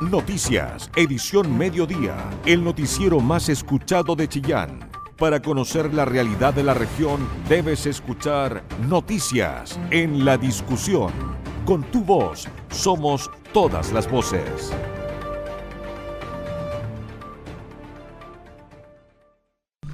Noticias, edición mediodía, el noticiero más escuchado de Chillán. Para conocer la realidad de la región, debes escuchar Noticias en la discusión. Con tu voz, somos todas las voces.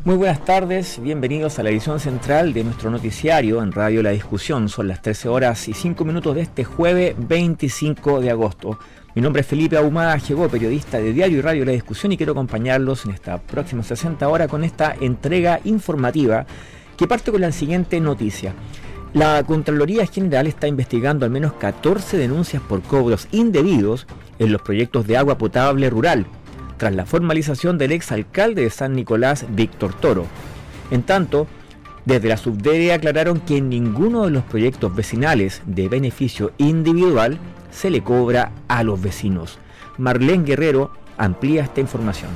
Muy buenas tardes, bienvenidos a la edición central de nuestro noticiario en Radio La Discusión. Son las 13 horas y 5 minutos de este jueves 25 de agosto. Mi nombre es Felipe Ahumada llegó periodista de Diario y Radio La Discusión y quiero acompañarlos en esta próxima 60 horas con esta entrega informativa que parte con la siguiente noticia. La Contraloría General está investigando al menos 14 denuncias por cobros indebidos en los proyectos de agua potable rural, tras la formalización del exalcalde de San Nicolás, Víctor Toro. En tanto, desde la subdere aclararon que en ninguno de los proyectos vecinales de beneficio individual se le cobra a los vecinos. Marlene Guerrero amplía esta información.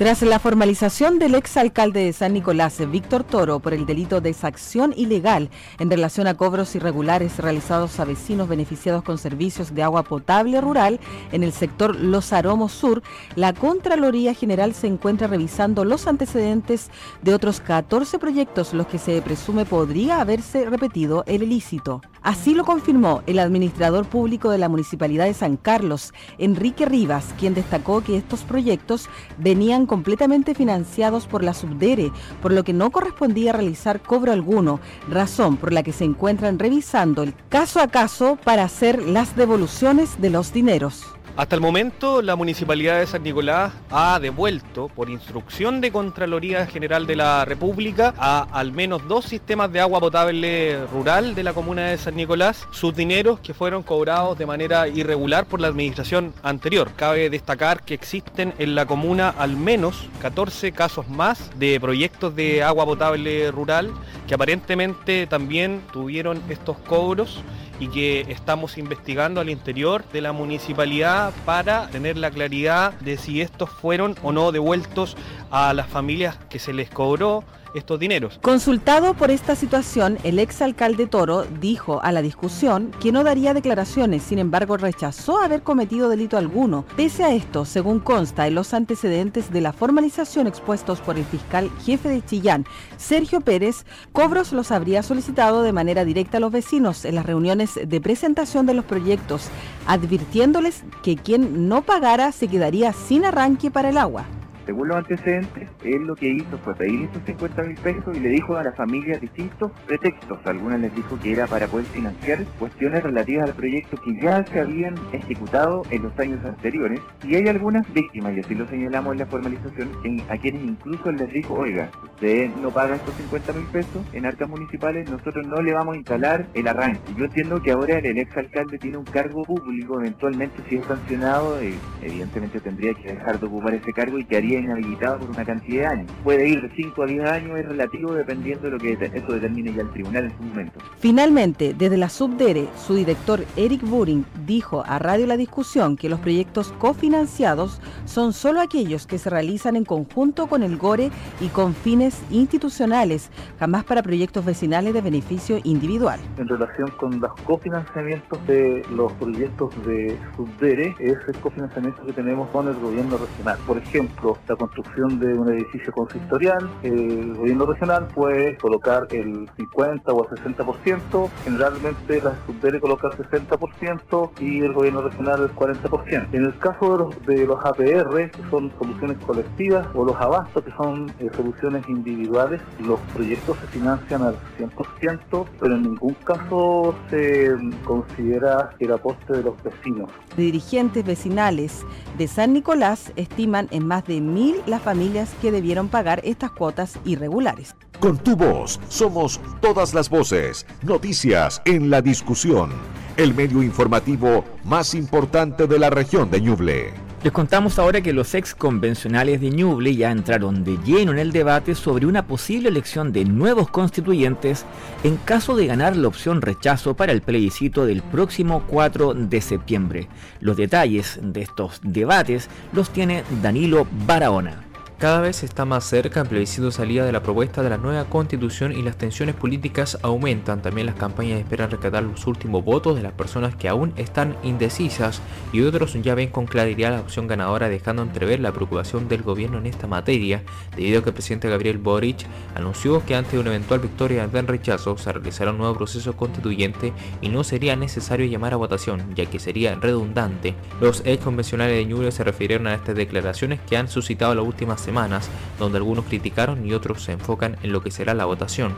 Tras la formalización del exalcalde de San Nicolás, Víctor Toro, por el delito de exacción ilegal en relación a cobros irregulares realizados a vecinos beneficiados con servicios de agua potable rural en el sector Los Aromos Sur, la Contraloría General se encuentra revisando los antecedentes de otros 14 proyectos los que se presume podría haberse repetido el ilícito. Así lo confirmó el administrador público de la Municipalidad de San Carlos, Enrique Rivas, quien destacó que estos proyectos venían completamente financiados por la Subdere, por lo que no correspondía realizar cobro alguno, razón por la que se encuentran revisando el caso a caso para hacer las devoluciones de los dineros. Hasta el momento, la Municipalidad de San Nicolás ha devuelto, por instrucción de Contraloría General de la República, a al menos dos sistemas de agua potable rural de la comuna de San Nicolás sus dineros que fueron cobrados de manera irregular por la administración anterior. Cabe destacar que existen en la comuna al menos 14 casos más de proyectos de agua potable rural que aparentemente también tuvieron estos cobros y que estamos investigando al interior de la municipalidad para tener la claridad de si estos fueron o no devueltos a las familias que se les cobró estos dineros. Consultado por esta situación, el exalcalde Toro dijo a la discusión que no daría declaraciones, sin embargo rechazó haber cometido delito alguno. Pese a esto, según consta en los antecedentes de la formalización expuestos por el fiscal jefe de Chillán, Sergio Pérez, cobros los habría solicitado de manera directa a los vecinos en las reuniones de presentación de los proyectos, advirtiéndoles que quien no pagara se quedaría sin arranque para el agua según los antecedentes, él lo que hizo fue pedir estos 50 mil pesos y le dijo a la familia distintos pretextos. Algunas les dijo que era para poder financiar cuestiones relativas al proyecto que ya se habían ejecutado en los años anteriores. Y hay algunas víctimas, y así lo señalamos en la formalización, a quienes incluso les dijo, oiga, usted no paga estos 50 mil pesos en arcas municipales, nosotros no le vamos a instalar el arranque. Yo entiendo que ahora el ex alcalde tiene un cargo público, eventualmente si es sancionado, eh, evidentemente tendría que dejar de ocupar ese cargo y que haría inhabilitado por una cantidad de años. Puede ir de 5 a 10 años, es relativo dependiendo de lo que eso determine ya el tribunal en su momento. Finalmente, desde la Subdere, su director Eric Buring dijo a Radio La Discusión que los proyectos cofinanciados son solo aquellos que se realizan en conjunto con el GORE y con fines institucionales, jamás para proyectos vecinales de beneficio individual. En relación con los cofinanciamientos de los proyectos de Subdere, es el cofinanciamiento que tenemos con el gobierno regional. Por ejemplo, la construcción de un edificio consistorial, el gobierno regional puede colocar el 50 o el 60%, generalmente la subdere coloca el 60% y el gobierno regional el 40%. En el caso de los, de los APR, que son soluciones colectivas, o los abastos, que son eh, soluciones individuales, los proyectos se financian al 100%, pero en ningún caso se considera el aporte de los vecinos. Dirigentes vecinales de San Nicolás estiman en más de mil las familias que debieron pagar estas cuotas irregulares. Con tu voz somos todas las voces, noticias en la discusión, el medio informativo más importante de la región de Ñuble. Les contamos ahora que los ex convencionales de Ñuble ya entraron de lleno en el debate sobre una posible elección de nuevos constituyentes en caso de ganar la opción rechazo para el plebiscito del próximo 4 de septiembre. Los detalles de estos debates los tiene Danilo Barahona. Cada vez está más cerca el plebiscito salida de la propuesta de la nueva constitución y las tensiones políticas aumentan. También las campañas esperan rescatar los últimos votos de las personas que aún están indecisas y otros ya ven con claridad la opción ganadora dejando entrever la preocupación del gobierno en esta materia debido a que el presidente Gabriel Boric anunció que ante una eventual victoria del rechazo se realizará un nuevo proceso constituyente y no sería necesario llamar a votación ya que sería redundante. Los ex convencionales de Ñuble se refirieron a estas declaraciones que han suscitado las últimas semanas, donde algunos criticaron y otros se enfocan en lo que será la votación.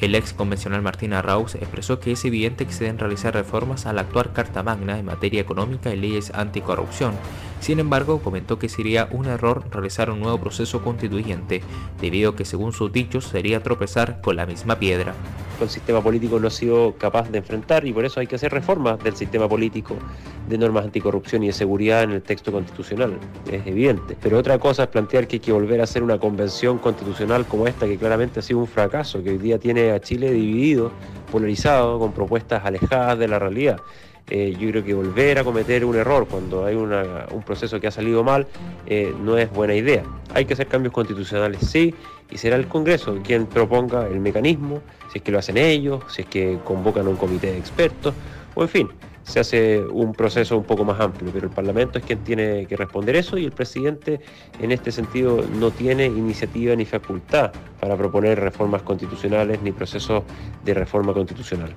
El ex convencional Martín Arrauz expresó que es evidente que se deben realizar reformas a la actual Carta Magna en materia económica y leyes anticorrupción. Sin embargo, comentó que sería un error realizar un nuevo proceso constituyente, debido a que según sus dichos sería tropezar con la misma piedra el sistema político no ha sido capaz de enfrentar y por eso hay que hacer reformas del sistema político, de normas anticorrupción y de seguridad en el texto constitucional, es evidente. Pero otra cosa es plantear que hay que volver a hacer una convención constitucional como esta, que claramente ha sido un fracaso, que hoy día tiene a Chile dividido, polarizado, con propuestas alejadas de la realidad. Eh, yo creo que volver a cometer un error cuando hay un proceso que ha salido mal eh, no es buena idea. Hay que hacer cambios constitucionales, sí, y será el Congreso quien proponga el mecanismo, si es que lo hacen ellos, si es que convocan un comité de expertos, o en fin, se hace un proceso un poco más amplio, pero el Parlamento es quien tiene que responder eso y el presidente en este sentido no tiene iniciativa ni facultad para proponer reformas constitucionales ni procesos de reforma constitucional.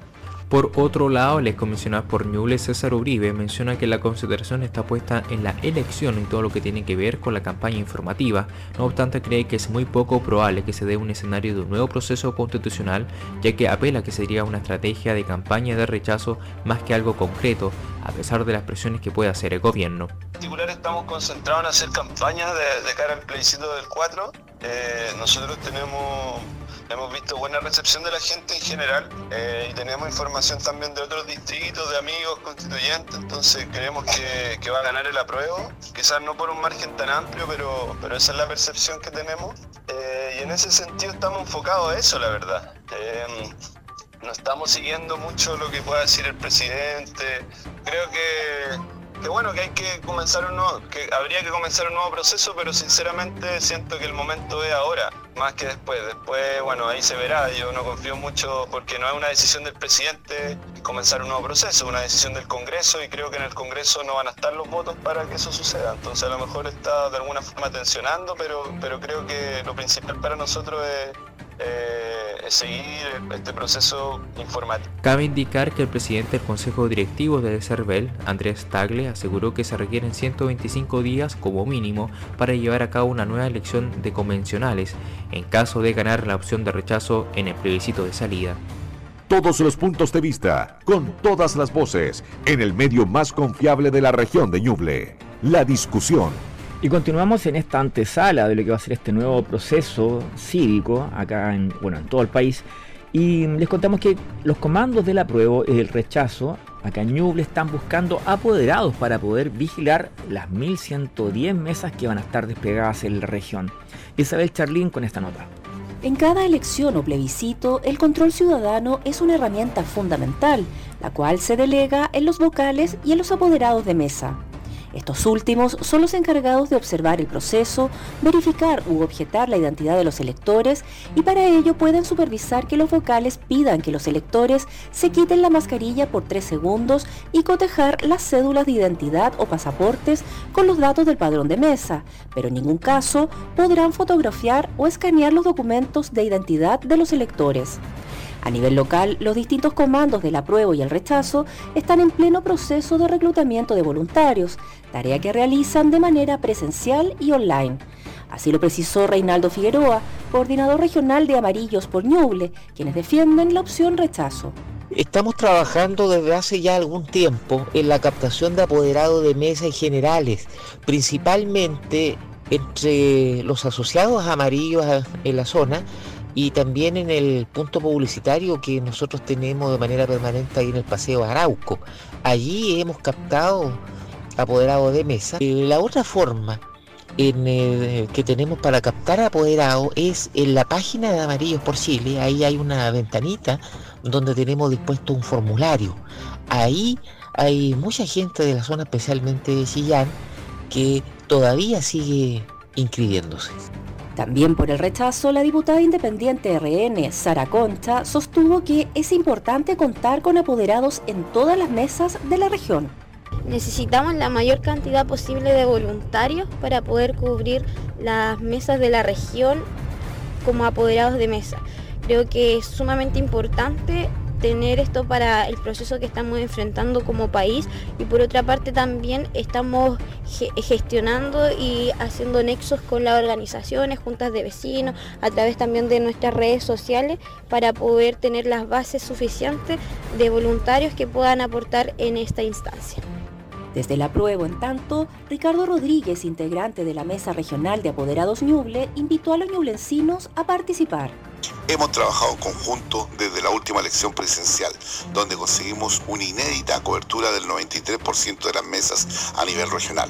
Por otro lado, el excomisionado por Ñuble César Uribe menciona que la consideración está puesta en la elección y todo lo que tiene que ver con la campaña informativa, no obstante cree que es muy poco probable que se dé un escenario de un nuevo proceso constitucional, ya que apela que sería una estrategia de campaña de rechazo más que algo concreto, a pesar de las presiones que puede hacer el gobierno. En particular estamos concentrados en hacer campaña de, cara al plebiscito del 4. Eh, nosotros tenemos Hemos visto buena recepción de la gente en general eh, y tenemos información también de otros distritos, de amigos constituyentes, entonces creemos que, va a ganar el apruebo, quizás no por un margen tan amplio, pero, pero esa es la percepción que tenemos. Eh, y en ese sentido estamos enfocados a eso, la verdad. Eh, no estamos siguiendo mucho lo que pueda decir el presidente, creo que que bueno, que hay que comenzar un nuevo, que habría que comenzar un nuevo proceso, pero sinceramente siento que el momento es ahora, más que después. Después, bueno, ahí se verá. Yo no confío mucho porque no es una decisión del presidente comenzar un nuevo proceso, es una decisión del Congreso y creo que en el Congreso no van a estar los votos para que eso suceda. Entonces a lo mejor está de alguna forma tensionando, pero, pero creo que lo principal para nosotros es eh, seguir este proceso informativo. Cabe indicar que el presidente del Consejo Directivo de CERVEL, Andrés Tagle, aseguró que se requieren 125 días como mínimo para llevar a cabo una nueva elección de convencionales en caso de ganar la opción de rechazo en el plebiscito de salida. Todos los puntos de vista, con todas las voces, en el medio más confiable de la región de Ñuble. La discusión y continuamos en esta antesala de lo que va a ser este nuevo proceso cívico acá en, bueno, en todo el país. Y les contamos que los comandos del apruebo y el rechazo acá en Ñuble están buscando apoderados para poder vigilar las 1110 mesas que van a estar desplegadas en la región. Isabel Charlín con esta nota. En cada elección o plebiscito, el control ciudadano es una herramienta fundamental, la cual se delega en los vocales y en los apoderados de mesa. Estos últimos son los encargados de observar el proceso, verificar u objetar la identidad de los electores y para ello pueden supervisar que los vocales pidan que los electores se quiten la mascarilla por tres segundos y cotejar las cédulas de identidad o pasaportes con los datos del padrón de mesa, pero en ningún caso podrán fotografiar o escanear los documentos de identidad de los electores. A nivel local, los distintos comandos del apruebo y el rechazo están en pleno proceso de reclutamiento de voluntarios, tarea que realizan de manera presencial y online. Así lo precisó Reinaldo Figueroa, coordinador regional de Amarillos por Ñuble, quienes defienden la opción rechazo. Estamos trabajando desde hace ya algún tiempo en la captación de apoderados de mesas generales, principalmente entre los asociados amarillos en la zona y también en el punto publicitario que nosotros tenemos de manera permanente ahí en el Paseo Arauco. Allí hemos captado apoderados de mesa. Eh, la otra forma en, que tenemos para captar apoderados es en la página de Amarillos por Chile. Ahí hay una ventanita donde tenemos dispuesto un formulario. Ahí hay mucha gente de la zona, especialmente de Chillán, que todavía sigue inscribiéndose. También por el rechazo, la diputada independiente RN, Sara Concha, sostuvo que es importante contar con apoderados en todas las mesas de la región. Necesitamos la mayor cantidad posible de voluntarios para poder cubrir las mesas de la región como apoderados de mesa. Creo que es sumamente importante tener esto para el proceso que estamos enfrentando como país y por otra parte también estamos gestionando y haciendo nexos con las organizaciones, juntas de vecinos, a través también de nuestras redes sociales para poder tener las bases suficientes de voluntarios que puedan aportar en esta instancia. Desde la prueba, en tanto, Ricardo Rodríguez, integrante de la Mesa Regional de Apoderados Ñuble, invitó a los ñublencinos a participar. Hemos trabajado en conjunto desde la última elección presidencial, donde conseguimos una inédita cobertura del 93% de las mesas a nivel regional.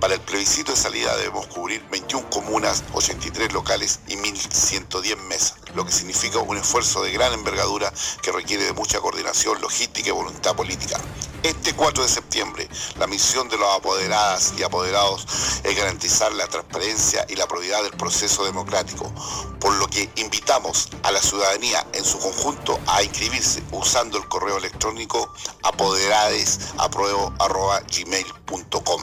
Para el plebiscito de salida debemos cubrir 21 comunas, 83 locales y 1.110 mesas, lo que significa un esfuerzo de gran envergadura que requiere de mucha coordinación, logística y voluntad política. Este 4 de septiembre, la misión de los apoderadas y apoderados es garantizar la transparencia y la probidad del proceso democrático, por lo que invitamos a la ciudadanía en su conjunto a inscribirse usando el correo electrónico apoderades.gmail.com.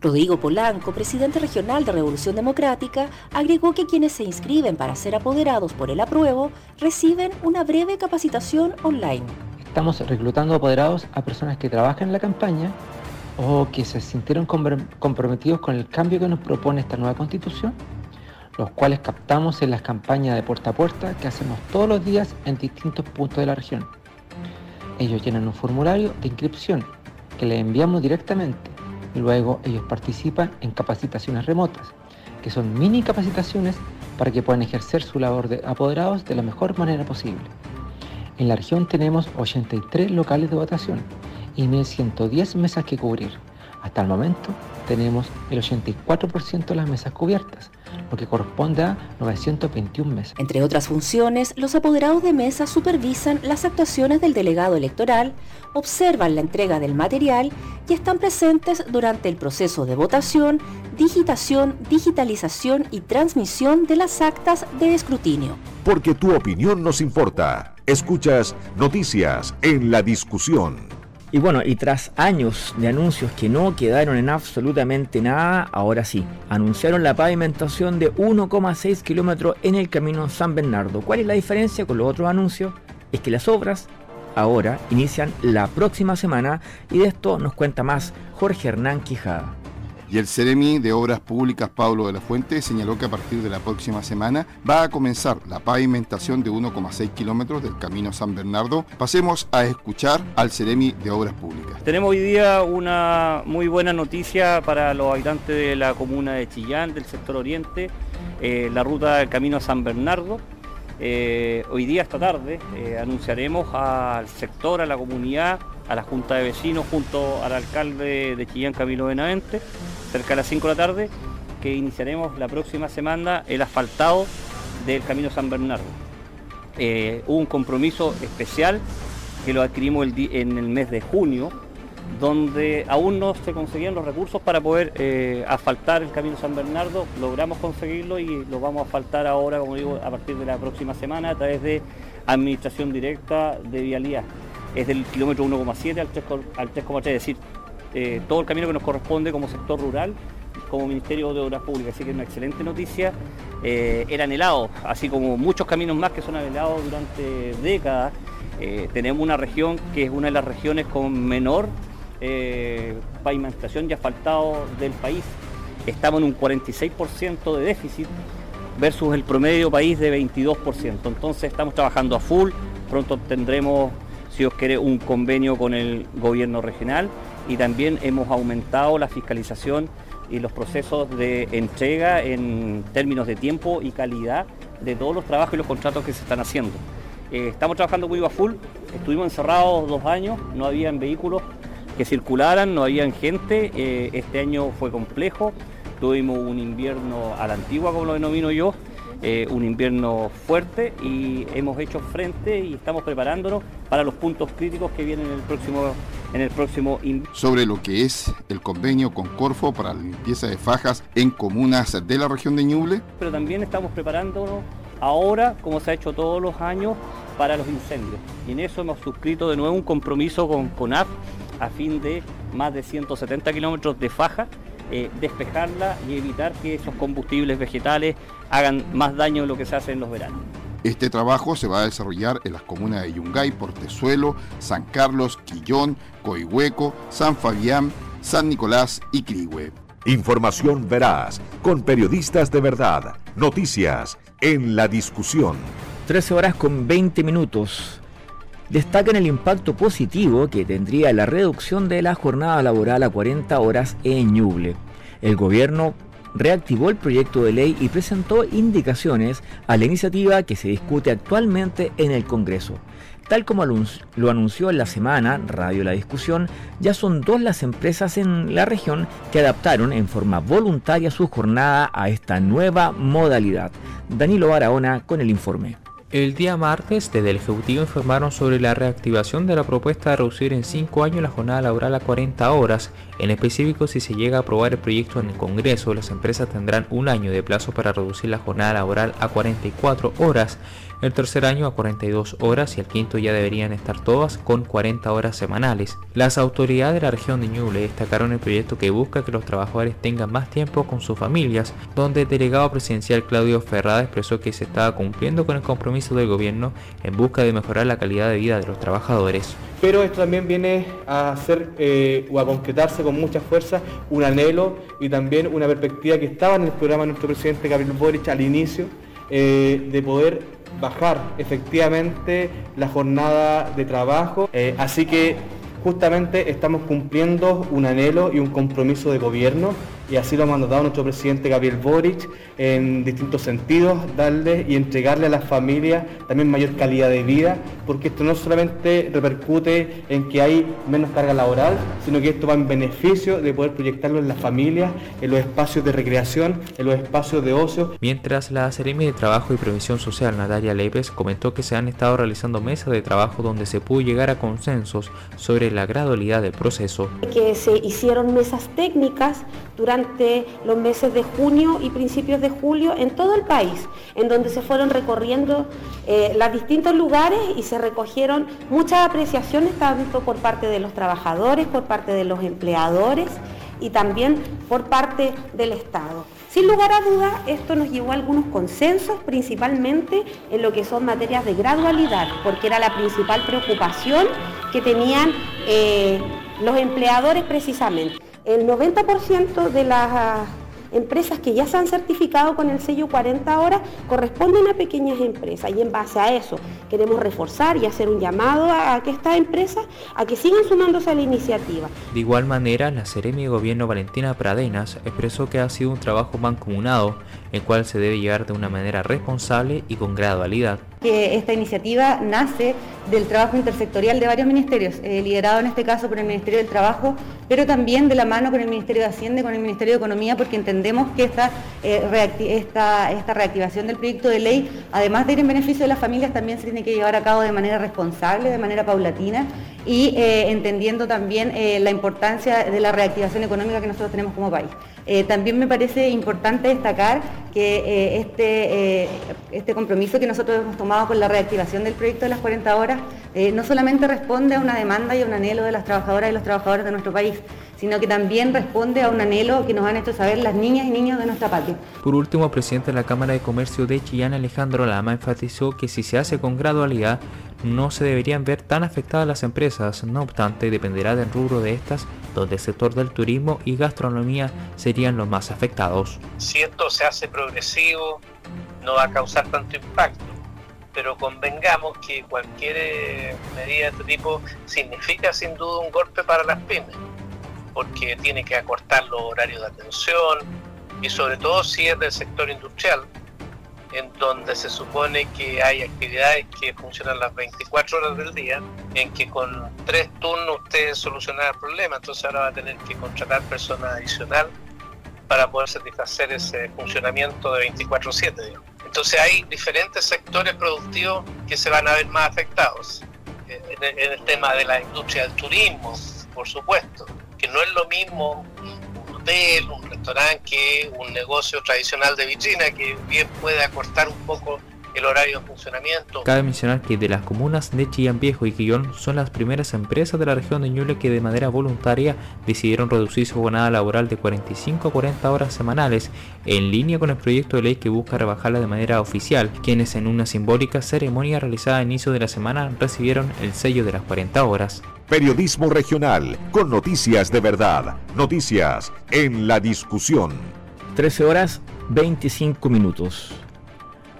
Rodrigo Polanco, presidente regional de Revolución Democrática, agregó que quienes se inscriben para ser apoderados por el apruebo reciben una breve capacitación online. Estamos reclutando apoderados a personas que trabajan en la campaña o que se sintieron comprometidos con el cambio que nos propone esta nueva constitución los cuales captamos en las campañas de puerta a puerta que hacemos todos los días en distintos puntos de la región. Ellos llenan un formulario de inscripción que le enviamos directamente y luego ellos participan en capacitaciones remotas, que son mini capacitaciones para que puedan ejercer su labor de apoderados de la mejor manera posible. En la región tenemos 83 locales de votación y 1.110 mesas que cubrir. Hasta el momento tenemos el 84% de las mesas cubiertas, lo que corresponde a 921 mesas. Entre otras funciones, los apoderados de mesa supervisan las actuaciones del delegado electoral, observan la entrega del material y están presentes durante el proceso de votación, digitación, digitalización y transmisión de las actas de escrutinio. Porque tu opinión nos importa. Escuchas noticias en la discusión. Y bueno, y tras años de anuncios que no quedaron en absolutamente nada, ahora sí, anunciaron la pavimentación de 1,6 kilómetros en el camino San Bernardo. ¿Cuál es la diferencia con los otros anuncios? Es que las obras ahora inician la próxima semana y de esto nos cuenta más Jorge Hernán Quijada. Y el Ceremi de Obras Públicas Pablo de la Fuente señaló que a partir de la próxima semana va a comenzar la pavimentación de 1,6 kilómetros del Camino San Bernardo. Pasemos a escuchar al Ceremi de Obras Públicas. Tenemos hoy día una muy buena noticia para los habitantes de la comuna de Chillán, del sector oriente, eh, la ruta del Camino San Bernardo. Eh, hoy día, esta tarde, eh, anunciaremos al sector, a la comunidad, a la Junta de Vecinos, junto al alcalde de Chillán, Camilo Benavente, cerca de las 5 de la tarde, que iniciaremos la próxima semana el asfaltado del Camino San Bernardo. Eh, hubo un compromiso especial que lo adquirimos en el mes de junio, donde aún no se conseguían los recursos para poder eh, asfaltar el Camino San Bernardo, logramos conseguirlo y lo vamos a asfaltar ahora, como digo, a partir de la próxima semana a través de administración directa de vialidad. Es del kilómetro 1,7 al 3,3, es decir, eh, todo el camino que nos corresponde como sector rural, como Ministerio de Obras Públicas. Así que es una excelente noticia. Eh, era anhelado, así como muchos caminos más que son anhelados durante décadas. Eh, tenemos una región que es una de las regiones con menor pavimentación y asfaltado del país. Estamos en un 46% de déficit versus el promedio país de 22%. Entonces estamos trabajando a full. Pronto tendremos, si os quiere, un convenio con el gobierno regional y también hemos aumentado la fiscalización y los procesos de entrega en términos de tiempo y calidad de todos los trabajos y los contratos que se están haciendo. Eh, estamos trabajando muy a full, estuvimos encerrados dos años, no habían vehículos que circularan, no habían gente, eh, este año fue complejo, tuvimos un invierno a la antigua como lo denomino yo, eh, un invierno fuerte y hemos hecho frente y estamos preparándonos para los puntos críticos que vienen en el próximo en el próximo Sobre lo que es el convenio con Corfo para la limpieza de fajas en comunas de la región de Ñuble. Pero también estamos preparándonos ahora, como se ha hecho todos los años, para los incendios. Y en eso hemos suscrito de nuevo un compromiso con CONAF a fin de más de 170 kilómetros de faja, eh, despejarla y evitar que esos combustibles vegetales hagan más daño de lo que se hace en los veranos. Este trabajo se va a desarrollar en las comunas de Yungay, Portezuelo, San Carlos, Quillón, Coihueco, San Fabián, San Nicolás y Crihue. Información veraz, con periodistas de verdad, noticias en la discusión. 13 horas con 20 minutos. Destacan el impacto positivo que tendría la reducción de la jornada laboral a 40 horas en Ñuble. El gobierno reactivó el proyecto de ley y presentó indicaciones a la iniciativa que se discute actualmente en el Congreso. Tal como lo anunció en la semana Radio La Discusión, ya son dos las empresas en la región que adaptaron en forma voluntaria su jornada a esta nueva modalidad. Danilo Barahona con el informe. El día martes, desde el Ejecutivo informaron sobre la reactivación de la propuesta de reducir en 5 años la jornada laboral a 40 horas. En específico, si se llega a aprobar el proyecto en el Congreso, las empresas tendrán un año de plazo para reducir la jornada laboral a 44 horas el tercer año a 42 horas y el quinto ya deberían estar todas con 40 horas semanales. Las autoridades de la región de Ñuble destacaron el proyecto que busca que los trabajadores tengan más tiempo con sus familias, donde el delegado presidencial Claudio Ferrada expresó que se estaba cumpliendo con el compromiso del gobierno en busca de mejorar la calidad de vida de los trabajadores. Pero esto también viene a hacer eh, o a concretarse con mucha fuerza un anhelo y también una perspectiva que estaba en el programa de nuestro presidente Gabriel Boric al inicio, eh, de poder bajar efectivamente la jornada de trabajo. Eh, así que justamente estamos cumpliendo un anhelo y un compromiso de gobierno y así lo ha mandado nuestro presidente Gabriel Boric en distintos sentidos, darle y entregarle a las familias también mayor calidad de vida, porque esto no solamente repercute en que hay menos carga laboral, sino que esto va en beneficio de poder proyectarlo en las familias, en los espacios de recreación, en los espacios de ocio. Mientras la Seremi de Trabajo y Previsión Social, Natalia Lepes, comentó que se han estado realizando mesas de trabajo donde se pudo llegar a consensos sobre la gradualidad del proceso. Que se hicieron mesas técnicas durante los meses de junio y principios de julio en todo el país, en donde se fueron recorriendo eh, los distintos lugares y se recogieron muchas apreciaciones tanto por parte de los trabajadores, por parte de los empleadores y también por parte del Estado. Sin lugar a dudas, esto nos llevó a algunos consensos, principalmente en lo que son materias de gradualidad, porque era la principal preocupación que tenían eh, los empleadores precisamente. El 90% de las empresas que ya se han certificado con el sello 40 horas corresponden a pequeñas empresas y en base a eso queremos reforzar y hacer un llamado a, que estas empresas a que sigan sumándose a la iniciativa. De igual manera, la Seremi de Gobierno Valentina Pradenas expresó que ha sido un trabajo mancomunado, el cual se debe llevar de una manera responsable y con gradualidad que esta iniciativa nace del trabajo intersectorial de varios ministerios, eh, liderado en este caso por el Ministerio del Trabajo, pero también de la mano con el Ministerio de Hacienda y con el Ministerio de Economía, porque entendemos que esta, eh, esta, reactivación del proyecto de ley, además de ir en beneficio de las familias, también se tiene que llevar a cabo de manera responsable, de manera paulatina y eh, entendiendo también la importancia de la reactivación económica que nosotros tenemos como país. También me parece importante destacar que este, este compromiso que nosotros hemos tomado con la reactivación del proyecto de las 40 horas eh, no solamente responde a una demanda y a un anhelo de las trabajadoras y los trabajadores de nuestro país, sino que también responde a un anhelo que nos han hecho saber las niñas y niños de nuestra patria. Por último, el presidente de la Cámara de Comercio de Chillán, Alejandro Lama, enfatizó que si se hace con gradualidad, no se deberían ver tan afectadas las empresas, no obstante, dependerá del rubro de estas, donde el sector del turismo y gastronomía serían los más afectados. Si esto se hace progresivo, no va a causar tanto impacto pero convengamos que cualquier eh, medida de este tipo significa sin duda un golpe para las pymes, porque tiene que acortar los horarios de atención y sobre todo si es del sector industrial, en donde se supone que hay actividades que funcionan las 24 horas del día, en que con tres turnos usted soluciona el problema, entonces ahora va a tener que contratar personas adicional para poder satisfacer ese funcionamiento de 24/7. Entonces hay diferentes sectores productivos que se van a ver más afectados. En el, tema de la industria del turismo, por supuesto, que no es lo mismo un hotel, un restaurante que un negocio tradicional de vitrina que bien puede acortar un poco el horario de funcionamiento. Cabe mencionar que de las comunas de Chillán Viejo y Quillón son las primeras empresas de la región de Ñuble que de manera voluntaria decidieron reducir su jornada laboral de 45 a 40 horas semanales en línea con el proyecto de ley que busca rebajarla de manera oficial, quienes en una simbólica ceremonia realizada a inicio de la semana recibieron el sello de las 40 horas. Periodismo regional con noticias de verdad, noticias en la discusión. 13 horas 25 minutos.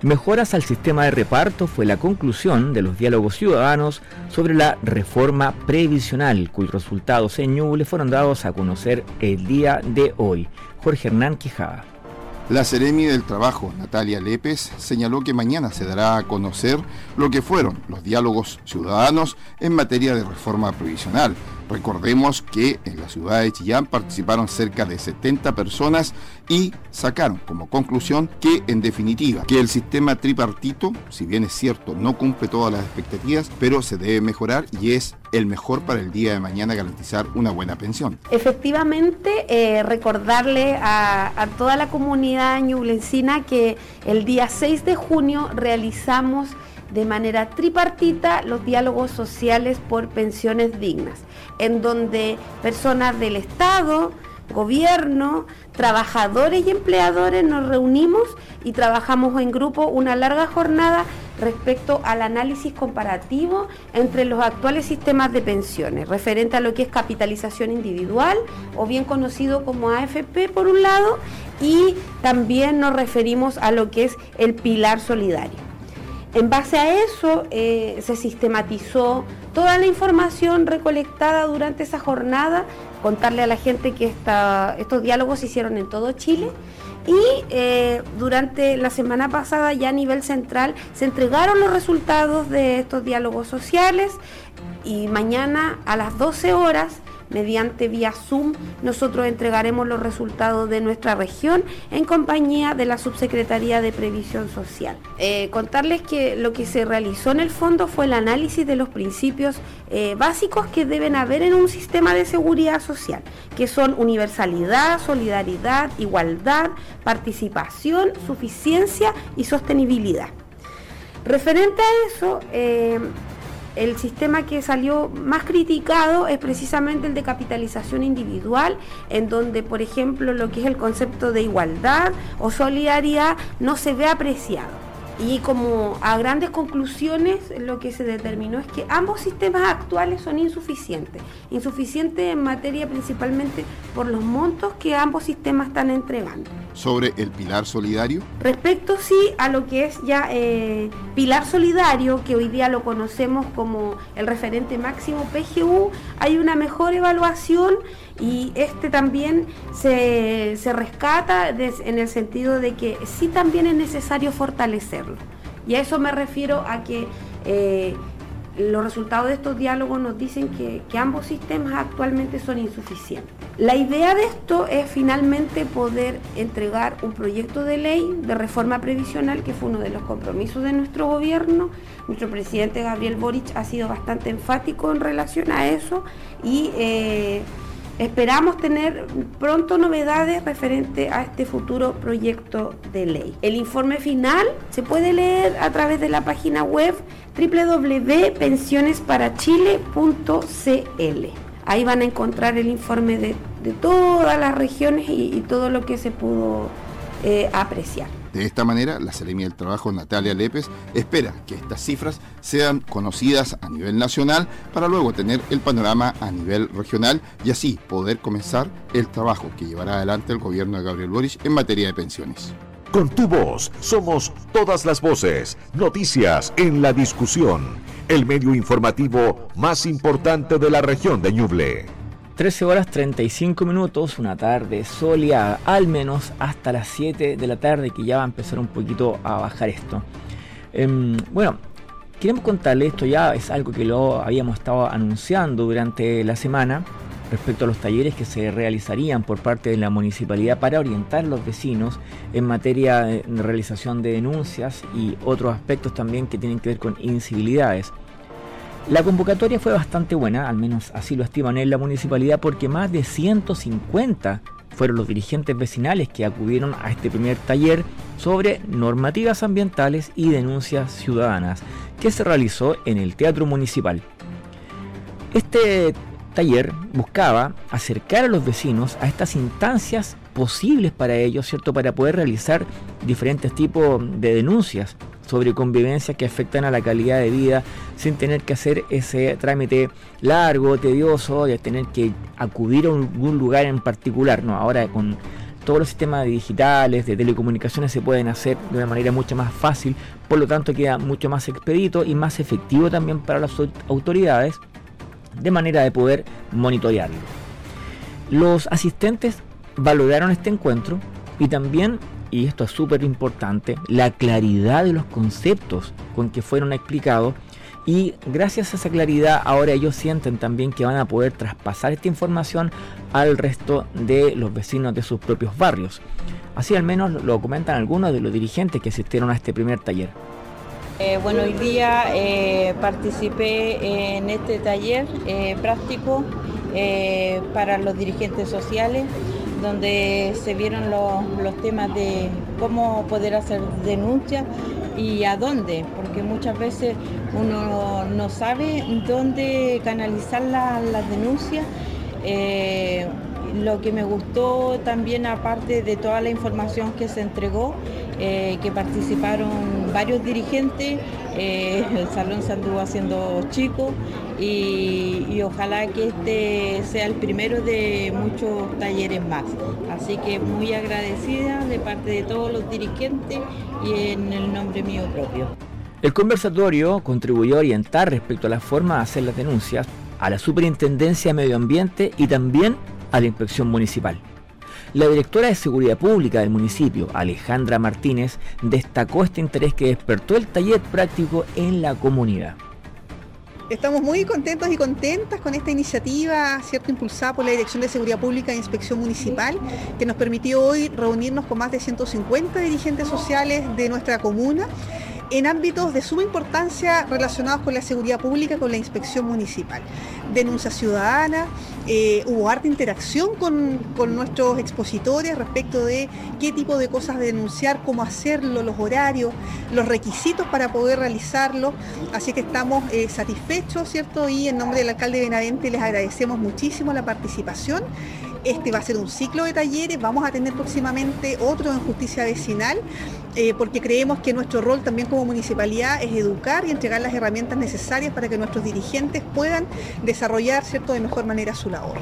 Mejoras al sistema de reparto fue la conclusión de los diálogos ciudadanos sobre la reforma previsional, cuyos resultados en Ñuble fueron dados a conocer el día de hoy. Jorge Hernán Quijada. La Seremi del Trabajo, Natalia Lépez, señaló que mañana se dará a conocer lo que fueron los diálogos ciudadanos en materia de reforma previsional. Recordemos que en la ciudad de Chillán participaron cerca de 70 personas y sacaron como conclusión que, en definitiva, que el sistema tripartito, si bien es cierto, no cumple todas las expectativas, pero se debe mejorar y es el mejor para el día de mañana garantizar una buena pensión. Efectivamente, eh, recordarle a, a, toda la comunidad ñublencina que el día 6 de junio realizamos de manera tripartita los diálogos sociales por pensiones dignas, en donde personas del Estado, gobierno, trabajadores y empleadores nos reunimos y trabajamos en grupo una larga jornada respecto al análisis comparativo entre los actuales sistemas de pensiones, referente a lo que es capitalización individual o bien conocido como AFP por un lado, y también nos referimos a lo que es el pilar solidario. En base a eso eh, se sistematizó toda la información recolectada durante esa jornada, contarle a la gente que estos diálogos se hicieron en todo Chile y eh, durante la semana pasada ya a nivel central se entregaron los resultados de estos diálogos sociales y mañana a las 12 horas mediante vía Zoom, nosotros entregaremos los resultados de nuestra región en compañía de la Subsecretaría de Previsión Social. Eh, contarles que lo que se realizó en el fondo fue el análisis de los principios eh, básicos que deben haber en un sistema de seguridad social, que son universalidad, solidaridad, igualdad, participación, suficiencia y sostenibilidad. Referente a eso, eh, el sistema que salió más criticado es precisamente el de capitalización individual, en donde, por ejemplo, lo que es el concepto de igualdad o solidaridad no se ve apreciado. Y como a grandes conclusiones lo que se determinó es que ambos sistemas actuales son insuficientes. Insuficientes en materia principalmente por los montos que ambos sistemas están entregando. ¿Sobre el pilar solidario? Respecto sí a lo que es ya eh, pilar solidario, que hoy día lo conocemos como el referente máximo PGU, hay una mejor evaluación y este también se, rescata en el sentido de que sí también es necesario fortalecerlo. Y a eso me refiero a que eh, los resultados de estos diálogos nos dicen que, que, ambos sistemas actualmente son insuficientes. La idea de esto es finalmente poder entregar un proyecto de ley de reforma previsional, que fue uno de los compromisos de nuestro gobierno. Nuestro presidente Gabriel Boric ha sido bastante enfático en relación a eso y eh, Esperamos tener pronto novedades referente a este futuro proyecto de ley. El informe final se puede leer a través de la página web www.pensionesparachile.cl. Ahí van a encontrar el informe de, todas las regiones y, todo lo que se pudo eh, apreciar. De esta manera, la Seremia del Trabajo Natalia Lépez espera que estas cifras sean conocidas a nivel nacional para luego tener el panorama a nivel regional y así poder comenzar el trabajo que llevará adelante el gobierno de Gabriel Boric en materia de pensiones. Con tu voz somos todas las voces, noticias en la discusión, el medio informativo más importante de la región de Ñuble. 13 horas 35 minutos, una tarde soleada, al menos hasta las 7 de la tarde, que ya va a empezar un poquito a bajar esto. Em, bueno, queremos contarle esto ya, es algo que lo habíamos estado anunciando durante la semana respecto a los talleres que se realizarían por parte de la municipalidad para orientar a los vecinos en materia de realización de denuncias y otros aspectos también que tienen que ver con incivilidades. La convocatoria fue bastante buena, al menos así lo estiman en la municipalidad, porque más de 150 fueron los dirigentes vecinales que acudieron a este primer taller sobre normativas ambientales y denuncias ciudadanas, que se realizó en el Teatro Municipal. Este taller buscaba acercar a los vecinos a estas instancias posibles para ellos, ¿cierto? Para poder realizar diferentes tipos de denuncias sobre convivencias que afectan a la calidad de vida sin tener que hacer ese trámite largo, tedioso, de tener que acudir a algún lugar en particular. No, ahora con todos los sistemas digitales, de telecomunicaciones se pueden hacer de una manera mucho más fácil, por lo tanto queda mucho más expedito y más efectivo también para las autoridades de manera de poder monitorearlo. Los asistentes valoraron este encuentro y también y esto es súper importante, la claridad de los conceptos con que fueron explicados y gracias a esa claridad ahora ellos sienten también que van a poder traspasar esta información al resto de los vecinos de sus propios barrios. Así al menos lo comentan algunos de los dirigentes que asistieron a este primer taller. Eh, bueno, hoy día eh, participé en este taller eh, práctico para los dirigentes sociales donde se vieron los, temas de cómo poder hacer denuncias y a dónde, porque muchas veces uno no sabe dónde canalizar las denuncias. Eh, lo que me gustó también, aparte de toda la información que se entregó, eh, que participaron varios dirigentes, eh, el salón se anduvo haciendo chico y, ojalá que este sea el primero de muchos talleres más. Así que muy agradecida de parte de todos los dirigentes y en el nombre mío propio. El conversatorio contribuyó a orientar respecto a la forma de hacer las denuncias a la Superintendencia de Medio Ambiente y también a la Inspección Municipal. La directora de Seguridad Pública del municipio, Alejandra Martínez, destacó este interés que despertó el taller práctico en la comunidad. Estamos muy contentos y contentas con esta iniciativa, cierto, impulsada por la Dirección de Seguridad Pública e Inspección Municipal, que nos permitió hoy reunirnos con más de 150 dirigentes sociales de nuestra comuna en ámbitos de suma importancia relacionados con la seguridad pública, con la inspección municipal. Denuncia ciudadana, eh, hubo harta interacción con, nuestros expositores respecto de qué tipo de cosas denunciar, cómo hacerlo, los horarios, los requisitos para poder realizarlo. Así que estamos eh, satisfechos, ¿cierto? Y en nombre del alcalde Benavente les agradecemos muchísimo la participación. Este va a ser un ciclo de talleres, vamos a tener próximamente otro en justicia vecinal eh, porque creemos que nuestro rol también como municipalidad es educar y entregar las herramientas necesarias para que nuestros dirigentes puedan desarrollar ¿cierto? de mejor manera su labor.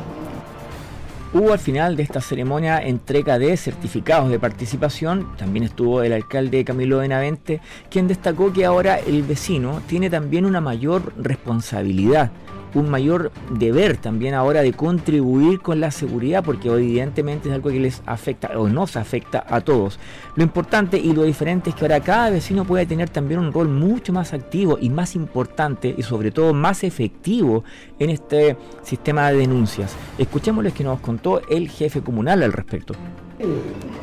Hubo al final de esta ceremonia entrega de certificados de participación. También estuvo el alcalde Camilo Benavente, quien destacó que ahora el vecino tiene también una mayor responsabilidad un mayor deber también ahora de contribuir con la seguridad, porque evidentemente es algo que les afecta o nos afecta a todos. Lo importante y lo diferente es que ahora cada vecino puede tener también un rol mucho más activo y más importante y sobre todo más efectivo en este sistema de denuncias. Escuchémosles que nos contó el jefe comunal al respecto.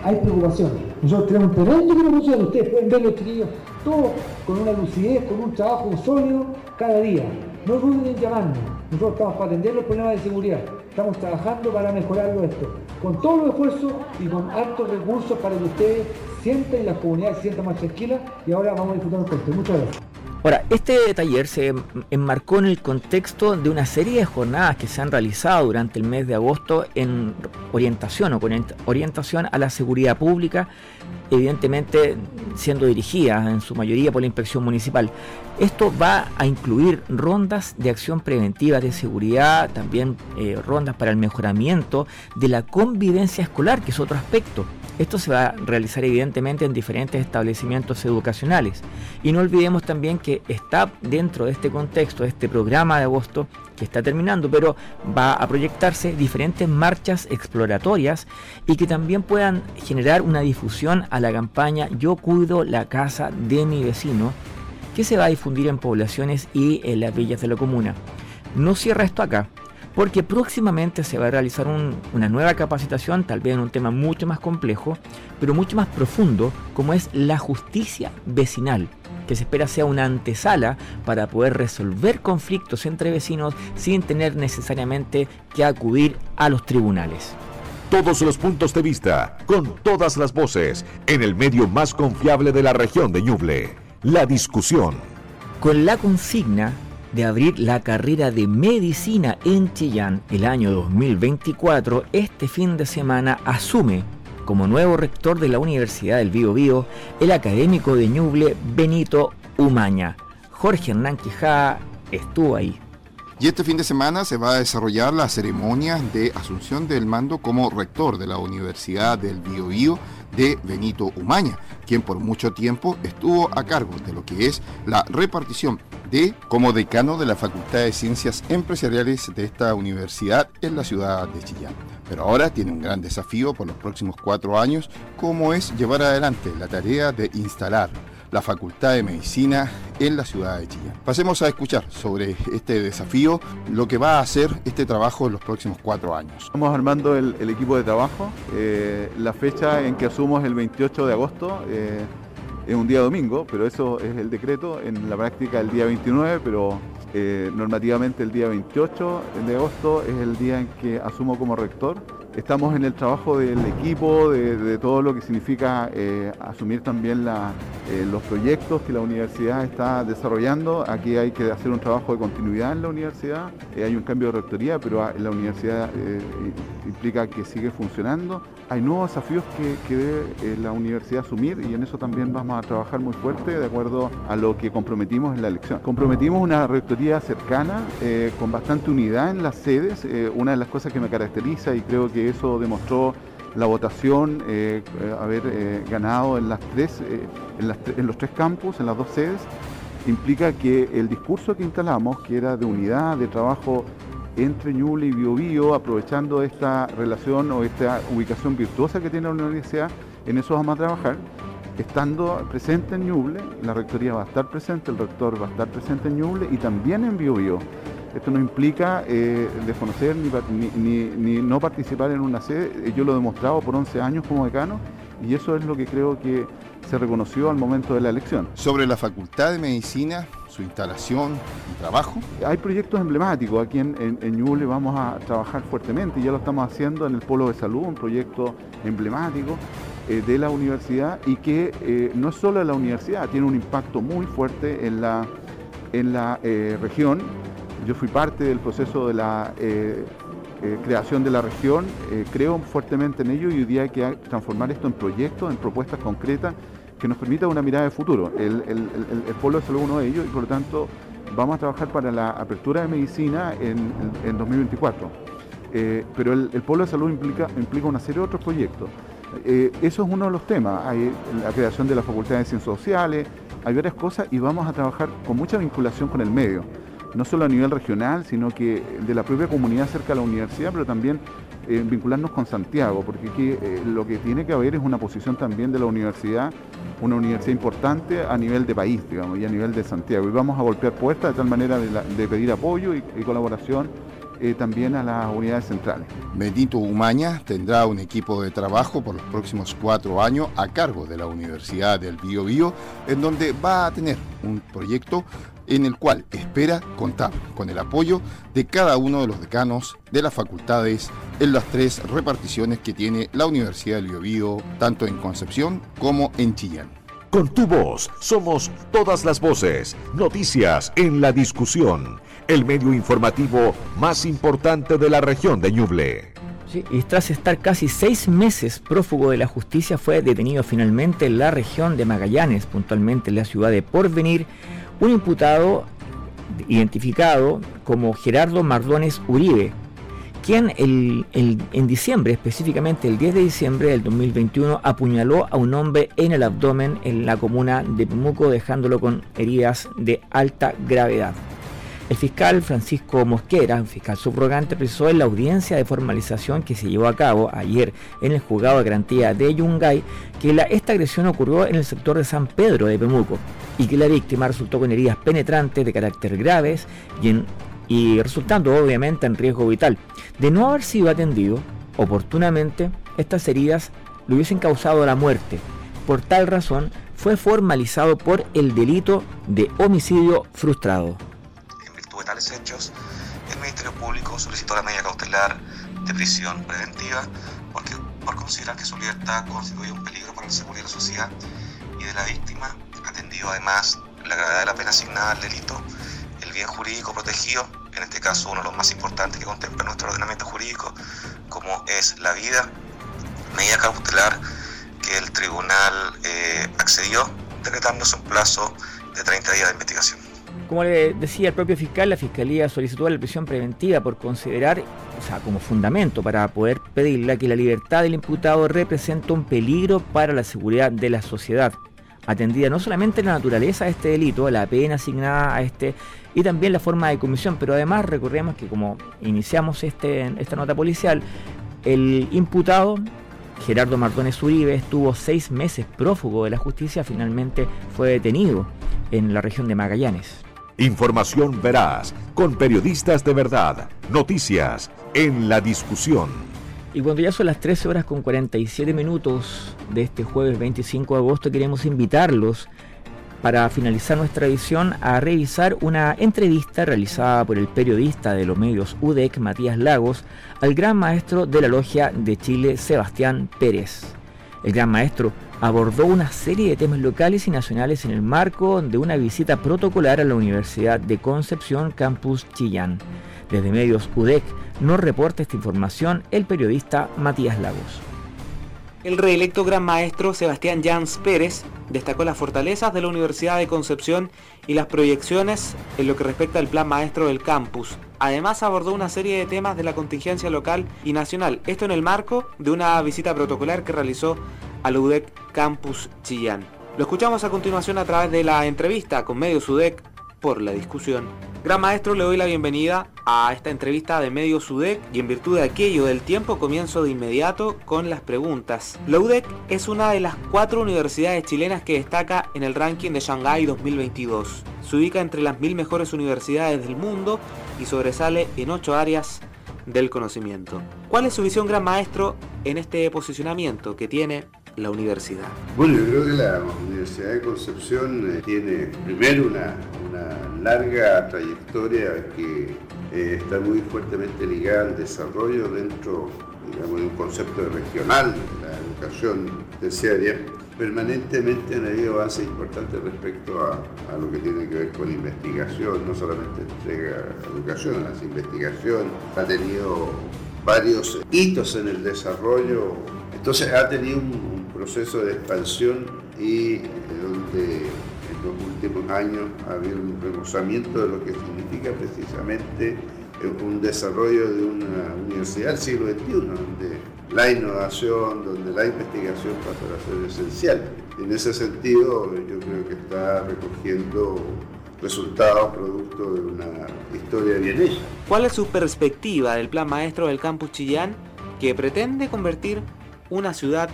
hay preocupación. Nosotros tenemos un tremendo preocupación. Ustedes pueden ver los chiquillos, todos con una lucidez, con un trabajo sólido cada día. No duden en llamarnos. Nosotros estamos para atender los problemas de seguridad. Estamos trabajando para mejorarlo esto. Con todos los esfuerzos y con altos recursos para que ustedes sientan y la comunidad se sienta más tranquila. Y ahora vamos a disfrutar un corte. Muchas gracias. Ahora, este taller se enmarcó en el contexto de una serie de jornadas que se han realizado durante el mes de agosto en orientación o con orientación a la seguridad pública, evidentemente siendo dirigida en su mayoría por la inspección municipal. Esto va a incluir rondas de acción preventiva de seguridad, también eh, rondas para el mejoramiento de la convivencia escolar, que es otro aspecto. Esto se va a realizar evidentemente en diferentes establecimientos educacionales. Y no olvidemos también que está dentro de este contexto, de este programa de agosto, que está terminando, pero va a proyectarse diferentes marchas exploratorias y que también puedan generar una difusión a la campaña Yo cuido la casa de mi vecino, que se va a difundir en poblaciones y en las villas de la comuna. No cierra esto acá porque próximamente se va a realizar una nueva capacitación, tal vez en un tema mucho más complejo, pero mucho más profundo, como es la justicia vecinal. que se espera sea una antesala para poder resolver conflictos entre vecinos sin tener necesariamente que acudir a los tribunales. Todos los puntos de vista, con todas las voces, en el medio más confiable de la región de Ñuble, la discusión. Con la consigna de abrir la carrera de medicina en Chillán el año 2024, este fin de semana asume como nuevo rector de la Universidad del Bío Bío el académico de Ñuble Benito Umaña. Jorge Hernán Quijada estuvo ahí. Y este fin de semana se va a desarrollar la ceremonia de asunción del mando como rector de la Universidad del Bío de Benito Umaña, quien por mucho tiempo estuvo a cargo de lo que es la repartición de como decano de la Facultad de Ciencias Empresariales de esta universidad en la ciudad de Chillán. Pero ahora tiene un gran desafío por los próximos cuatro años, como es llevar adelante la tarea de instalar la Facultad de Medicina en la ciudad de Chillán. Pasemos a escuchar sobre este desafío, lo que va a hacer este trabajo en los próximos cuatro años. Estamos armando el, equipo de trabajo. Eh, la fecha en que asumo es el 28 de agosto. Eh, es un día domingo, pero eso es el decreto. En la práctica el día 29, pero eh, normativamente el día 28 de agosto es el día en que asumo como rector Estamos en el trabajo del equipo, de, todo lo que significa eh, asumir también eh, los proyectos que la universidad está desarrollando. Aquí hay que hacer un trabajo de continuidad en la universidad. Eh, hay un cambio de rectoría, pero la universidad implica que sigue funcionando. Hay nuevos desafíos que, que debe la universidad asumir y en eso también vamos a trabajar muy fuerte de acuerdo a lo que comprometimos en la elección. Comprometimos una rectoría cercana, con bastante unidad en las sedes. una de las cosas que me caracteriza y creo que eso demostró la votación, eh, eh, haber eh, ganado en, las tres, en, los tres campus, en las dos sedes, implica que el discurso que instalamos, que era de unidad, de trabajo entre Ñuble y Biobío, aprovechando esta relación o esta ubicación virtuosa que tiene la universidad, en eso vamos a trabajar. Estando presente en Ñuble, la rectoría va a estar presente, el rector va a estar presente en Ñuble y también en Biobío. Esto no implica eh, desconocer ni, no participar en una sede. Yo lo he demostrado por 11 años como decano y eso es lo que creo que se reconoció al momento de la elección. Sobre la Facultad de Medicina, su instalación y trabajo. Hay proyectos emblemáticos. Aquí en, en, vamos a trabajar fuertemente y ya lo estamos haciendo en el Polo de Salud, un proyecto emblemático eh, de la universidad y que eh, no es solo de la universidad, tiene un impacto muy fuerte en la, en la región yo fui parte del proceso de la eh, eh, creación de la región, eh, creo fuertemente en ello y hoy día hay que transformar esto en proyectos, en propuestas concretas que nos permitan una mirada de futuro. El, pueblo es uno de ellos y por lo tanto vamos a trabajar para la apertura de medicina en, 2024. pero el, pueblo de salud implica, implica una serie de otros proyectos. eso es uno de los temas. Hay la creación de la Facultad de Ciencias Sociales, hay varias cosas y vamos a trabajar con mucha vinculación con el medio no solo a nivel regional, sino que de la propia comunidad cerca de la universidad, pero también eh, vincularnos con Santiago, porque eh, lo que tiene que haber es una posición también de la universidad, una universidad importante a nivel de país, digamos, y a nivel de Santiago. Y vamos a golpear puertas de tal manera de, pedir apoyo y, colaboración eh, también a las unidades centrales. Benito Umaña tendrá un equipo de trabajo por los próximos cuatro años a cargo de la Universidad del Bío Bío, en donde va a tener un proyecto en el cual espera contar con el apoyo de cada uno de los decanos de las facultades en las tres reparticiones que tiene la Universidad del Biobío, tanto en Concepción como en Chillán. Con tu voz somos todas las voces, noticias en la discusión, el medio informativo más importante de la región de Ñuble. y tras estar casi seis meses prófugo de la justicia, fue detenido finalmente en la región de Magallanes, puntualmente en la ciudad de Porvenir, un imputado identificado como Gerardo Mardones Uribe, quien en diciembre, específicamente el 10 de diciembre del 2021, apuñaló a un hombre en el abdomen en la comuna de Pumuco, dejándolo con heridas de alta gravedad. El fiscal Francisco Mosquera, fiscal subrogante, precisó en la audiencia de formalización que se llevó a cabo ayer en el juzgado de garantía de Yungay que la, esta agresión ocurrió en el sector de San Pedro de Pemuco y que la víctima resultó con heridas penetrantes de carácter graves y resultando obviamente en riesgo vital. De no haber sido atendido oportunamente, estas heridas le hubiesen causado la muerte. Por tal razón, fue formalizado por el delito de homicidio frustrado. De tales hechos, el Ministerio Público solicitó la medida cautelar de prisión preventiva porque, por considerar que su libertad constituye un peligro para la seguridad de la sociedad y de la víctima, atendido además la gravedad de la pena asignada al delito, el bien jurídico protegido, en este caso uno de los más importantes que contempla nuestro ordenamiento jurídico, como es la vida, medida cautelar que el tribunal eh, accedió, decretándose un plazo de 30 días de investigación. Como le decía el propio fiscal, la Fiscalía solicitó la prisión preventiva por considerar, o sea, como fundamento para poder pedirla, que la libertad del imputado representa un peligro para la seguridad de la sociedad. Atendida no solamente la naturaleza de este delito, la pena asignada a este y también la forma de comisión, pero además recordemos que como iniciamos este, esta nota policial, el imputado Gerardo Mardones Uribe estuvo seis meses prófugo de la justicia, finalmente fue detenido en la región de Magallanes. Información veraz, con periodistas de verdad, noticias en la discusión. Y cuando ya son las 13 horas con 47 minutos de este jueves 25 de agosto, queremos invitarlos para finalizar nuestra edición a revisar una entrevista realizada por el periodista de los medios UDEC, Matías Lagos, al gran maestro de la Logia de Chile, Sebastián Pérez. El gran maestro abordó una serie de temas locales y nacionales en el marco de una visita protocolar a la Universidad de Concepción Campus Chillán. Desde medios UDEC nos reporta esta información el periodista Matías Lagos. El reelecto gran maestro Sebastián Jans Pérez destacó las fortalezas de la Universidad de Concepción y las proyecciones en lo que respecta al plan maestro del campus. Además abordó una serie de temas de la contingencia local y nacional, esto en el marco de una visita protocolar que realizó al UDEC Campus Chillán. Lo escuchamos a continuación a través de la entrevista con Medios UDEC por la discusión. Gran maestro, le doy la bienvenida a esta entrevista de Medio UDEC y en virtud de aquello del tiempo comienzo de inmediato con las preguntas. La UDEC es una de las cuatro universidades chilenas que destaca en el ranking de Shanghai 2022. Se ubica entre las mil mejores universidades del mundo y sobresale en ocho áreas del conocimiento. ¿Cuál es su visión, gran maestro, en este posicionamiento que tiene la universidad? Bueno, yo creo que la Universidad de Concepción eh, tiene primero una, larga trayectoria que eh, está muy fuertemente ligada al desarrollo dentro digamos, de un concepto regional de la educación terciaria. Permanentemente han habido avances importantes respecto a, lo que tiene que ver con investigación, no solamente entrega educación, la investigación, ha tenido varios hitos en el desarrollo, entonces ha tenido un, proceso de expansión y donde en los últimos años ha habido un remozamiento de lo que significa precisamente un desarrollo de una universidad del siglo XXI, donde la innovación, donde la investigación pasa a ser esencial. En ese sentido, yo creo que está recogiendo resultados producto de una historia bien hecha. ¿Cuál es su perspectiva del plan maestro del campus Chillán que pretende convertir una ciudad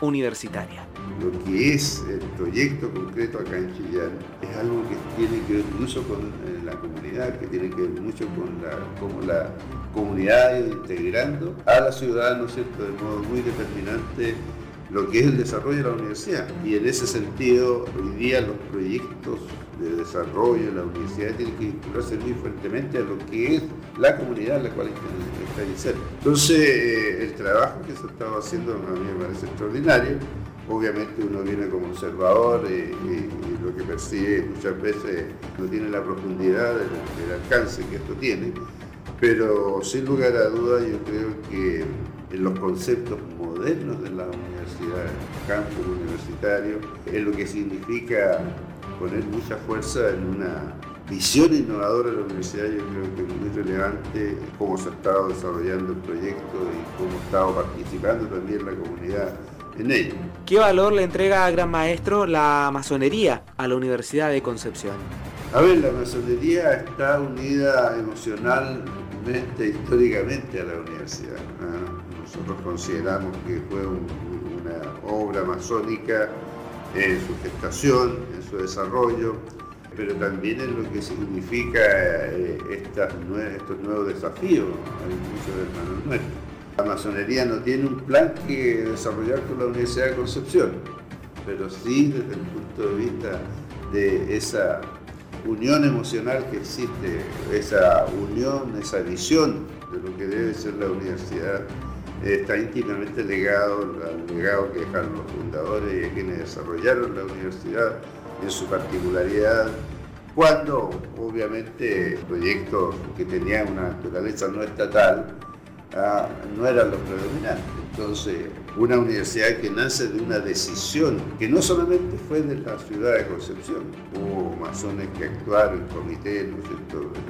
universitaria. Lo que es el proyecto concreto acá en Chillán es algo que tiene que ver mucho con eh, la comunidad, que tiene que ver mucho con la, cómo la comunidad ha ido integrando a la ciudad, ¿no es cierto?, de modo muy determinante lo que es el desarrollo de la universidad. Y en ese sentido, hoy día los proyectos de desarrollo de la universidad tienen que vincularse muy fuertemente a lo que es la comunidad en la cual está inserta. Entonces, eh, el trabajo que se estaba haciendo a mí me parece extraordinario. Obviamente uno viene como observador y, lo que percibe muchas veces no tiene la profundidad del alcance que esto tiene, pero sin lugar a dudas yo creo que en los conceptos modernos de la universidad, el campus universitario, en lo que significa poner mucha fuerza en una visión innovadora de la universidad, yo creo que es muy relevante cómo se ha estado desarrollando el proyecto y cómo ha estado participando también la comunidad en ello. ¿Qué valor le entrega a Gran Maestro la masonería a la Universidad de Concepción? A ver, la masonería está unida emocionalmente, históricamente a la universidad. Nosotros consideramos que fue una obra masónica en su gestación, en desarrollo, pero también en lo que significa eh, estos nuevos desafíos. Hay muchos hermanos nuestros. La masonería no tiene un plan que desarrollar con la Universidad de Concepción. pero sí desde el punto de vista de esa unión emocional que existe, esa unión, esa visión de lo que debe ser la universidad, está íntimamente legado al legado que dejaron los fundadores y quienes desarrollaron la universidad en su particularidad, cuando obviamente proyectos que tenían una naturaleza no estatal ah, no eran los predominantes. Entonces, una universidad que nace de una decisión que no solamente fue de la ciudad de Concepción, hubo masones que actuaron comités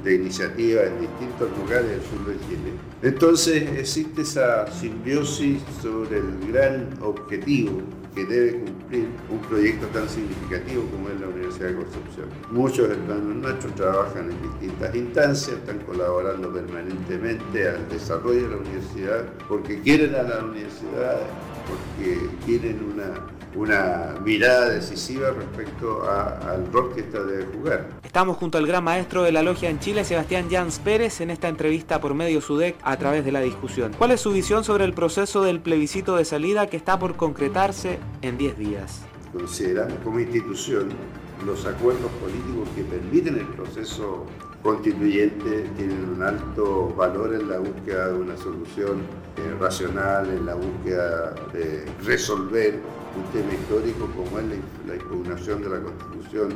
de iniciativa en distintos lugares del sur de Chile. Entonces existe esa simbiosis sobre el gran objetivo que debe cumplir un proyecto tan significativo como es la Universidad de Concepción. Muchos hermanos nuestros trabajan en distintas instancias, están colaborando permanentemente al desarrollo de la universidad porque quieren a la universidad, porque tienen una una mirada decisiva respecto al rol que esta debe jugar. Estamos junto al gran maestro de la logia en Chile, Sebastián Jans Pérez, en esta entrevista por medio SUDEC a través de la discusión. ¿Cuál es su visión sobre el proceso del plebiscito de salida que está por concretarse en 10 días? Consideramos como institución los acuerdos políticos que permiten el proceso constituyente tienen un alto valor en la búsqueda de una solución eh, racional, en la búsqueda de resolver un tema histórico como es la, impugnación de la Constitución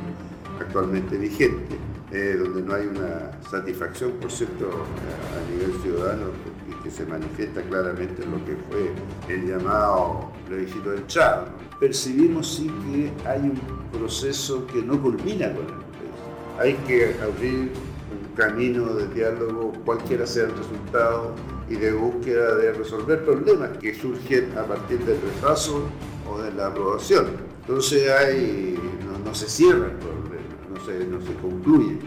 actualmente vigente, eh, donde no hay una satisfacción, por cierto, a, nivel ciudadano, y que se manifiesta claramente en lo que fue el llamado plebiscito del Chavo. Percibimos sí que hay un proceso que no culmina con el plebiscito. Hay que abrir camino de diálogo, cualquiera sea el resultado, y de búsqueda de resolver problemas que surgen a partir del retraso de la aprobación. Entonces hay, no, se cierra el problema, no se, no se concluye.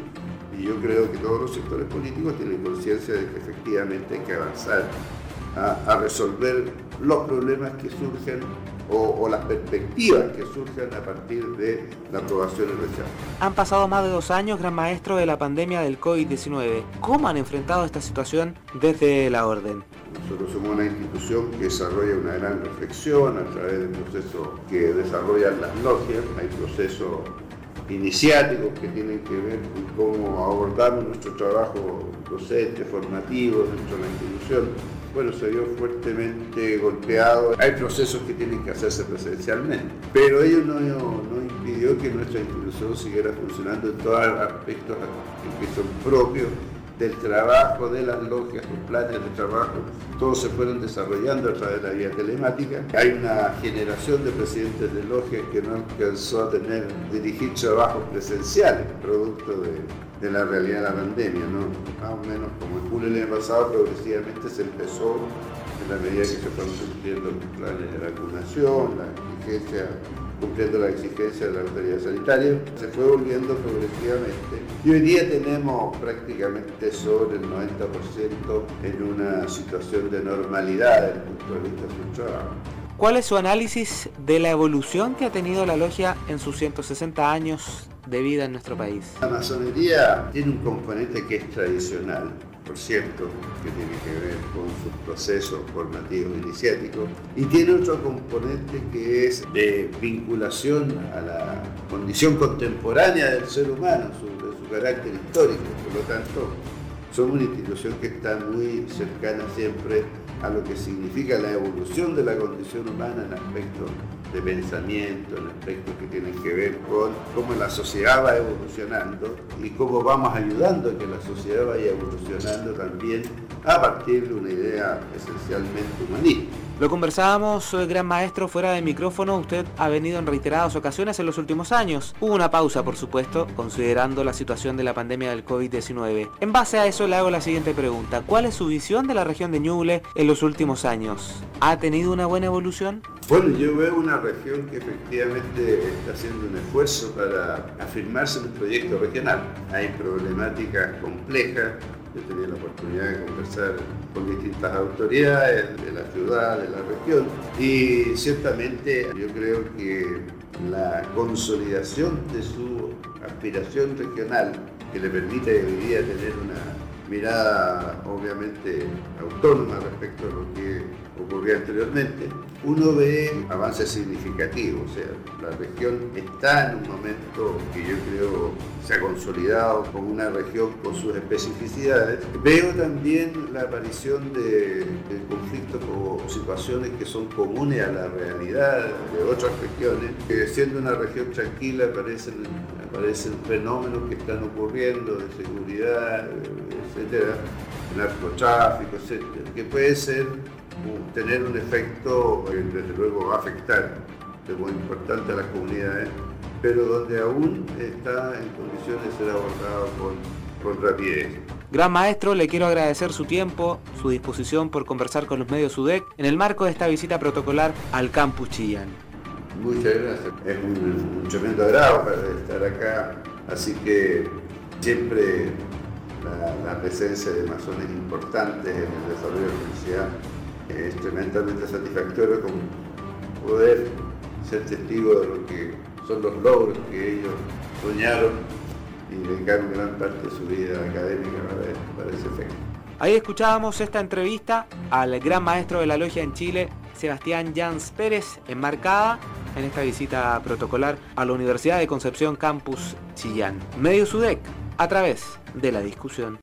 Y yo creo que todos los sectores políticos tienen conciencia de que efectivamente hay que avanzar a, resolver los problemas que surgen o, las perspectivas que surgen a partir de la aprobación y rechazo. Han pasado más de dos años, gran maestro, de la pandemia del COVID-19. ¿Cómo han enfrentado esta situación desde la orden? Nosotros somos una institución que desarrolla una gran reflexión a través del proceso que desarrollan las logias. Hay procesos iniciáticos que tienen que ver con cómo abordamos nuestro trabajo docente, formativo dentro de la institución. Bueno, se vio fuertemente golpeado. Hay procesos que tienen que hacerse presencialmente, pero ello no, no impidió que nuestra institución siguiera funcionando en todos los aspectos que son propios del trabajo, de las logias, sus planes de trabajo, todos se fueron desarrollando a través de la vía telemática. Hay una generación de presidentes de logias que no alcanzó a tener, dirigir trabajos presenciales, producto de, la realidad de la pandemia, ¿no? Más o menos como en julio del año pasado, progresivamente se empezó en la medida que se fueron cumpliendo los planes de vacunación, la exigencia cumpliendo la exigencia de la autoridad sanitaria, se fue volviendo progresivamente y hoy día tenemos prácticamente sobre el 90% en una situación de normalidad desde el punto de vista de su trabajo. ¿Cuál es su análisis de la evolución que ha tenido la logia en sus 160 años de vida en nuestro país? La masonería tiene un componente que es tradicional, por cierto, que tiene que ver con sus procesos formativos iniciáticos, y tiene otro componente que es de vinculación a la condición contemporánea del ser humano, de su carácter histórico. Por lo tanto, somos una institución que está muy cercana siempre a lo que significa la evolución de la condición humana en aspectos de pensamiento, en aspectos que tienen que ver con cómo la sociedad va evolucionando y cómo vamos ayudando a que la sociedad vaya evolucionando también a partir de una idea esencialmente humanista. Lo conversábamos, eh, gran maestro, fuera de micrófono. Usted ha venido en reiteradas ocasiones en los últimos años. Hubo una pausa, por supuesto, considerando la situación de la pandemia del COVID-19. En base a eso le hago la siguiente pregunta. ¿Cuál es su visión de la región de Ñuble en los últimos años? ¿Ha tenido una buena evolución? Bueno, yo veo una región que efectivamente está haciendo un esfuerzo para afirmarse en un proyecto regional. Hay problemáticas complejas yo tenía la oportunidad de conversar con distintas autoridades de la ciudad, de la región, y ciertamente yo creo que la consolidación de su aspiración regional, que le permite hoy día tener una mirada obviamente autónoma respecto a lo que ocurría anteriormente, uno ve avances significativos, o sea, la región está en un momento que yo creo se ha consolidado como una región con sus especificidades. Veo también la aparición de, conflictos o situaciones que son comunes a la realidad de otras regiones, que siendo una región tranquila aparecen, aparecen fenómenos que están ocurriendo de seguridad, etcétera, narcotráfico, etcétera, que puede ser tener un efecto, eh, desde luego va a afectar de muy importante a las comunidades, pero donde aún está en condiciones de ser abordado con, con rapidez. Gran maestro, le quiero agradecer su tiempo, su disposición por conversar con los medios SUDEC en el marco de esta visita protocolar al campus Chillán. Muchas gracias. Es un, un tremendo agrado estar acá, así que siempre la, la presencia de masones importantes en el desarrollo de la universidad es tremendamente satisfactorio como poder ser testigo de lo que son los logros que ellos soñaron y dedicaron gran parte de su vida académica para, ese efecto. Ahí escuchábamos esta entrevista al gran maestro de la logia en Chile, Sebastián Jans Pérez, enmarcada en esta visita protocolar a la Universidad de Concepción Campus Chillán. Medio Sudec, a través de la discusión.